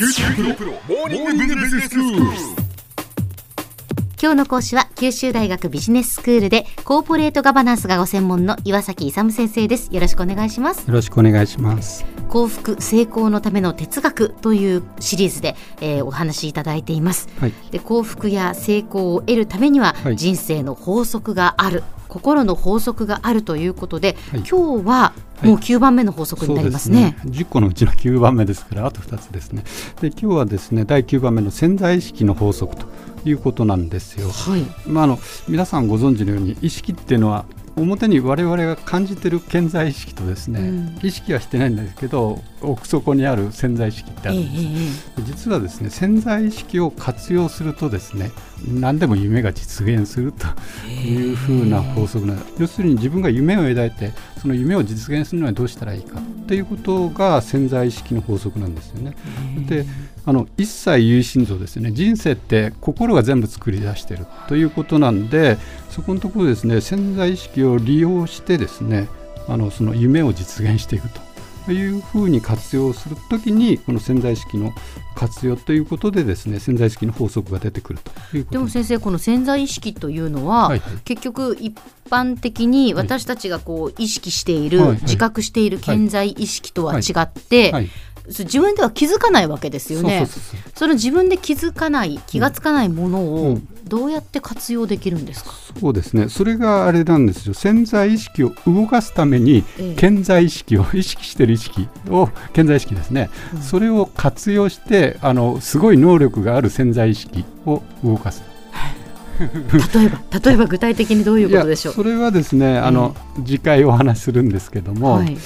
九州大学モーニングビジネススクール。今日の講師は九州大学ビジネススクールでコーポレートガバナンスがご専門の岩崎勇先生ですよろしくお願いしますよろしくお願いします。幸福成功のための哲学というシリーズで、えーお話しいただいていますはい。で幸福や成功を得るためには、はい人生の法則がある心の法則があるということで、はい今日はもう9番目の法則になりますね。そうです10個のうちの9番目ですから、あと2つですね。で、今日はですね、第9番目の潜在意識の法則ということなんですよ。はい、まあ、あの皆さんご存知のように意識っていうのは表に我々が感じている顕在意識とですね、うん意識はしてないんですけど奥底にある潜在意識ってあええるんです、ええ実はですね潜在意識を活用するとですね何でも夢が実現するというふうな法則なんです。要するに自分が夢を描いてその夢を実現するのはどうしたらいいかということが潜在意識の法則なんですよね。であの一切有心臓ですね。人生って心が全部作り出しているということなんでそこのところですね潜在意識を利用してですねあのその夢を実現していくというふうに活用するときにこの潜在意識の活用ということでですね潜在意識の法則が出てくるというでも先生この潜在意識というのは、はいはい。結局一般的に私たちがこう意識している、はいはい。自覚している潜在意識とは違って、はい。自分では気づかないわけですよね。その自分で気づかない気がつかないものうをんどうやって活用できるんですか、そうですね。それがあれなんですよ。潜在意識を動かすためにええ。潜在意識を 意識している意識を潜在意識ですね、うん。それを活用してあのすごい能力がある潜在意識を動かす。例えば 例えば具体的にどういうことでしょう？それはですねあの、次回お話しするんですけども、はい、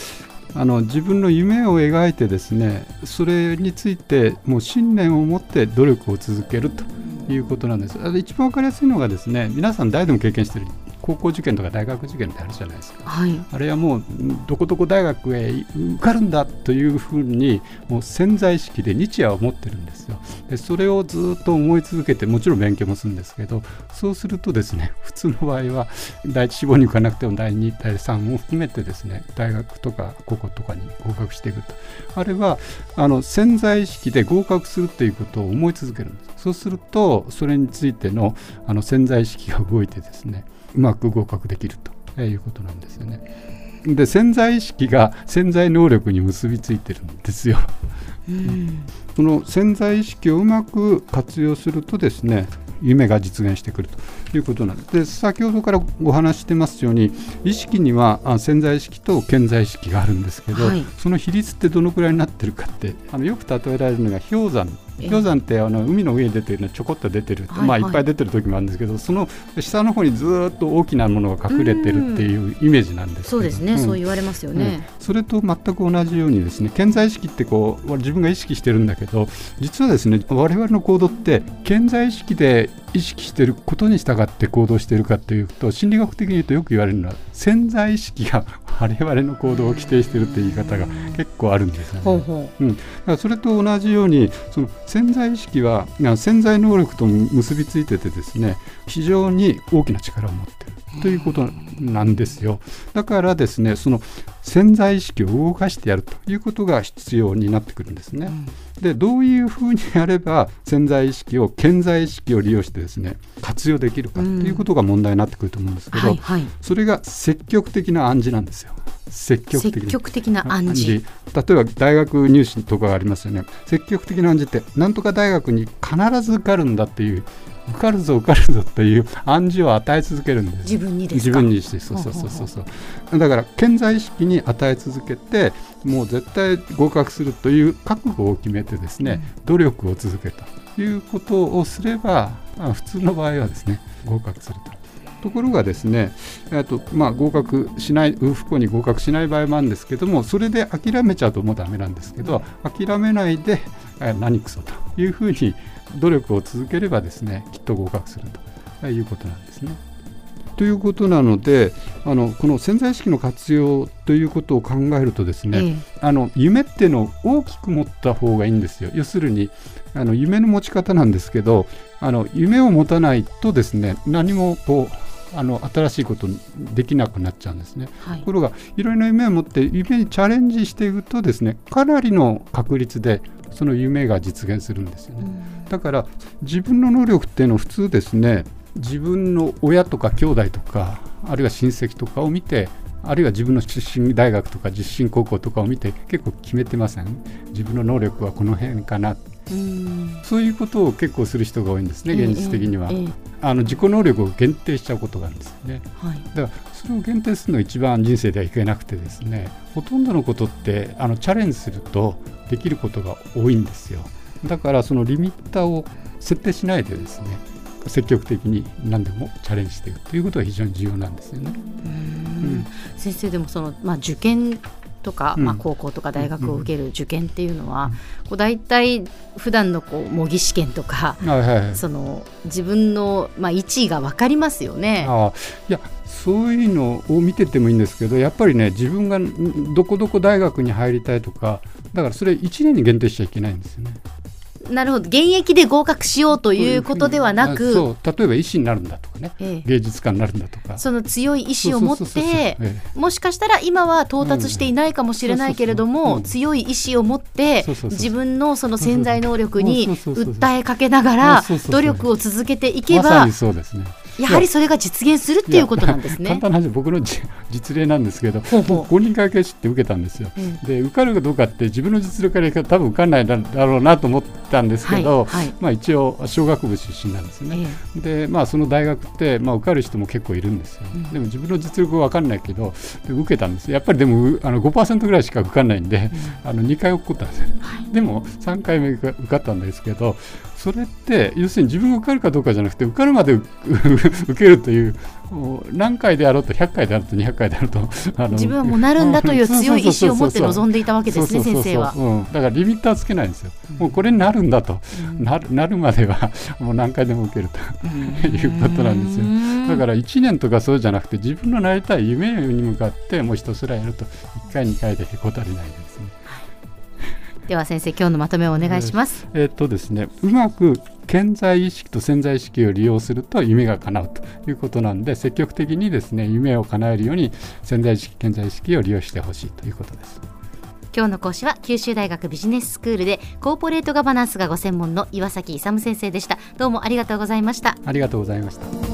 あの自分の夢を描いてですねそれについてもう信念を持って努力を続けるということなんです。一番わかりやすいのがですね皆さん誰でも経験している高校受験とか大学受験ってあるじゃないですか。はい。あれはもうどこどこ大学へ受かるんだというふうにもう潜在意識で日夜を持ってるんですよ。でそれをずっと思い続けてもちろん勉強もするんですけどそうするとですね 普通の場合は第一志望に受かなくても第2第3も含めてですね大学とか高校とかに合格していくと。あれはあの潜在意識で合格するということを思い続けるんですそうするとそれについてのあの潜在意識が動いてですねうまく合格できるということなんですよね。で潜在意識が潜在能力に結びついてるんですよ。うんその潜在意識をうまく活用するとですね夢が実現してくるということなんです。で先ほどからお話ししてますように意識にはあ潜在意識と潜在意識があるんですけど、はいその比率ってどのくらいになってるかってあのよく例えられるのが氷山ええ氷山ってあの海の上に出てるのちょこっと出てる、はいはい。まあいっぱい出てる時もあるんですけどその下の方にずーっと大きなものが隠れてるっていうイメージなんですそうですね、ん。そう言われますよね、それと全く同じようにですね潜在意識ってこう自分が意識してるんだけど実はですね我々の行動って潜在意識で意識してることに従って行動しているかというと心理学的に言うとよく言われるのは潜在意識が 我々の行動を規定しているっていう言い方が結構あるんですよね。ほうほう。ん、だからそれと同じようにその潜在意識は潜在能力と結びついててですね非常に大きな力を持っているということなんですよ。だからですねその潜在意識を動かしてやるということが必要になってくるんですね。でどういうふうにやれば潜在意識を潜在意識を利用してですね活用できるかということが問題になってくると思うんですうけど、はいはい。それが積極的な暗示なんですよ。積極的積に極的な暗示。例えば大学入試とかがありますよね。積極的な暗示ってなんとか大学に必ず受かるんだっていう受かるぞ受かるぞっていう暗示を与え続けるんです。自分にです自か分にしてそうそうそうそう。そうだから潜在意識に与え続けてもう絶対合格するという覚悟を決めてですね、努力を続けたということをすればあ普通の場合はですね合格すると。ところがですね、あとまあ、合格しない、不幸に合格しない場合もあるんですけども、それで諦めちゃうともうダメなんですけど、諦めないで、え何くそというふうに努力を続ければですね、きっと合格するということなんですね。ということなのであのこの潜在意識の活用ということを考えるとですね、ええあの夢っていうのを大きく持った方がいいんですよ要するにあの夢の持ち方なんですけどあの夢を持たないとですね何もこうあの新しいことできなくなっちゃうんですね。はいところがいろいろな夢を持って夢にチャレンジしていくとですねかなりの確率でその夢が実現するんですよね。だから自分の能力っていうのは普通ですね自分の親とか兄弟とかあるいは親戚とかを見てあるいは自分の出身大学とか実身高校とかを見て結構決めてません？自分の能力はこの辺かなうんそういうことを結構する人が多いんですね現実的には、ええええ。あの自己能力を限定しちゃうことがあるんですよね。はい。だからそれを限定するのが一番人生ではいけなくてですねほとんどのことってあのチャレンジするとできることが多いんですよ。だからそのリミッターを設定しないでですね積極的に何でもチャレンジしていくということが非常に重要なんですよね。うん。先生でもその、まあ、受験とか、うんまあ、高校とか大学を受ける受験っていうのは、こう大体普段のこう模擬試験とか、はいはいはいその自分の、まあ、位置が分かりますよね。ああいやそういうのを見ててもいいんですけどやっぱりね自分がんどこどこ大学に入りたいとかだからそれ1年に限定しちゃいけないんですよね。なるほど。現役で合格しようということではなあくそう。例えば医師になるんだとかね。ええ。芸術家になるんだとか。その強い意志を持ってえもしかしたら今は到達していないかもしれないけれども強い意志を持って自分のその潜在能力に訴えかけながら努力を続けていけばまさにそうですね。やはりそれが実現するっていうことなんですね。簡単な話僕のじ 実例なんですけど公認会計士って受けたんですよ。えで受かるかどうかって自分の実力からいくと多分受かんないだろうなと思ったんですけど、はいはい。まあ、一応小学部出身なんですね。でまあその大学って、まあ、受かる人も結構いるんですよ、でも自分の実力は分かんないけどで受けたんですやっぱりでもうあの5%ぐらいしか受かんないんで、あの2回落っこったんですよ、でも3回目が受かったんですけどそれって要するに自分が受かるかどうかじゃなくて受かるまで 受けるというもう何回であろうと100回であろうと200回であろうと あの自分はもうなるんだという強い意志を持って臨んでいたわけですね先生は。うん、だからリミッターつけないんですよ、もうこれになるんだと、なるなるまではもう何回でも受けると いうことなんですよ。だから1年とかそうじゃなくて自分のなりたい夢に向かってもうひたすらやると1回2回でへこたれないですね。では先生今日のまとめをお願いします。えっとですね、うまく潜在意識と潜在意識を利用すると夢が叶うということなんで積極的にですね夢を叶えるように潜在意識潜在意識を利用してほしいということです。今日の講師は九州大学ビジネススクールでコーポレートガバナンスがご専門の岩崎勇先生でした。どうもありがとうございました。ありがとうございました。